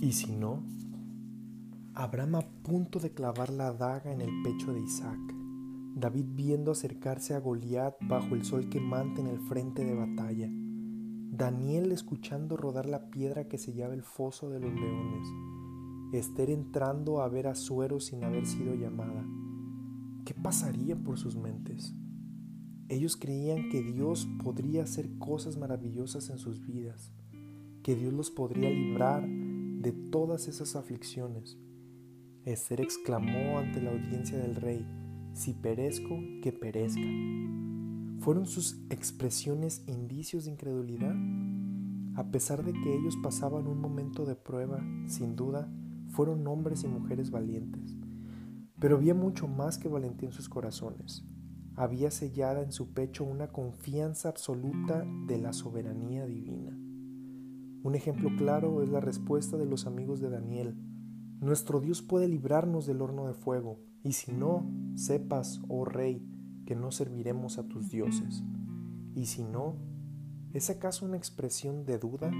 Y si no, Abraham a punto de clavar la daga en el pecho de Isaac, David viendo acercarse a Goliat bajo el sol quemante en el frente de batalla, Daniel escuchando rodar la piedra que sellaba el foso de los leones, Esther entrando a ver a Suero sin haber sido llamada. ¿Qué pasaría por sus mentes? Ellos creían que Dios podría hacer cosas maravillosas en sus vidas, que Dios los podría librar de todas esas aflicciones Esther exclamó ante la audiencia del rey, si perezco, que perezca. ¿Fueron sus expresiones indicios de incredulidad? A pesar de que ellos pasaban un momento de prueba, sin duda, fueron hombres y mujeres valientes. Pero había mucho más que valentía en sus corazones. Había sellada en su pecho una confianza absoluta de la soberanía divina. Un ejemplo claro es la respuesta de los amigos de Daniel nuestro Dios puede librarnos del horno de fuego, y si no, sepas, oh Rey, que no serviremos a tus dioses. Y si no, ¿es acaso una expresión de duda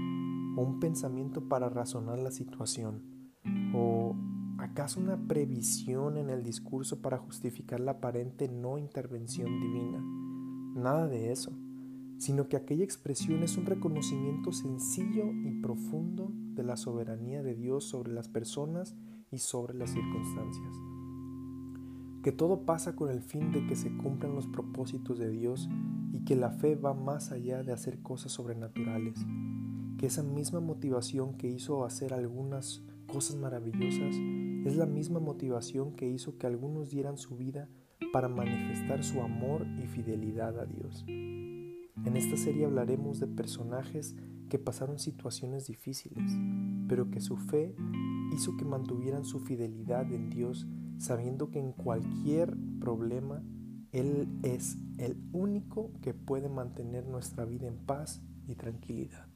o un pensamiento para razonar la situación? ¿O acaso una previsión en el discurso para justificar la aparente no intervención divina? Nada de eso sino que aquella expresión es un reconocimiento sencillo y profundo de la soberanía de Dios sobre las personas y sobre las circunstancias. Que todo pasa con el fin de que se cumplan los propósitos de Dios y que la fe va más allá de hacer cosas sobrenaturales. Que esa misma motivación que hizo hacer algunas cosas maravillosas es la misma motivación que hizo que algunos dieran su vida para manifestar su amor y fidelidad a Dios. En esta serie hablaremos de personajes que pasaron situaciones difíciles, pero que su fe hizo que mantuvieran su fidelidad en Dios, sabiendo que en cualquier problema Él es el único que puede mantener nuestra vida en paz y tranquilidad.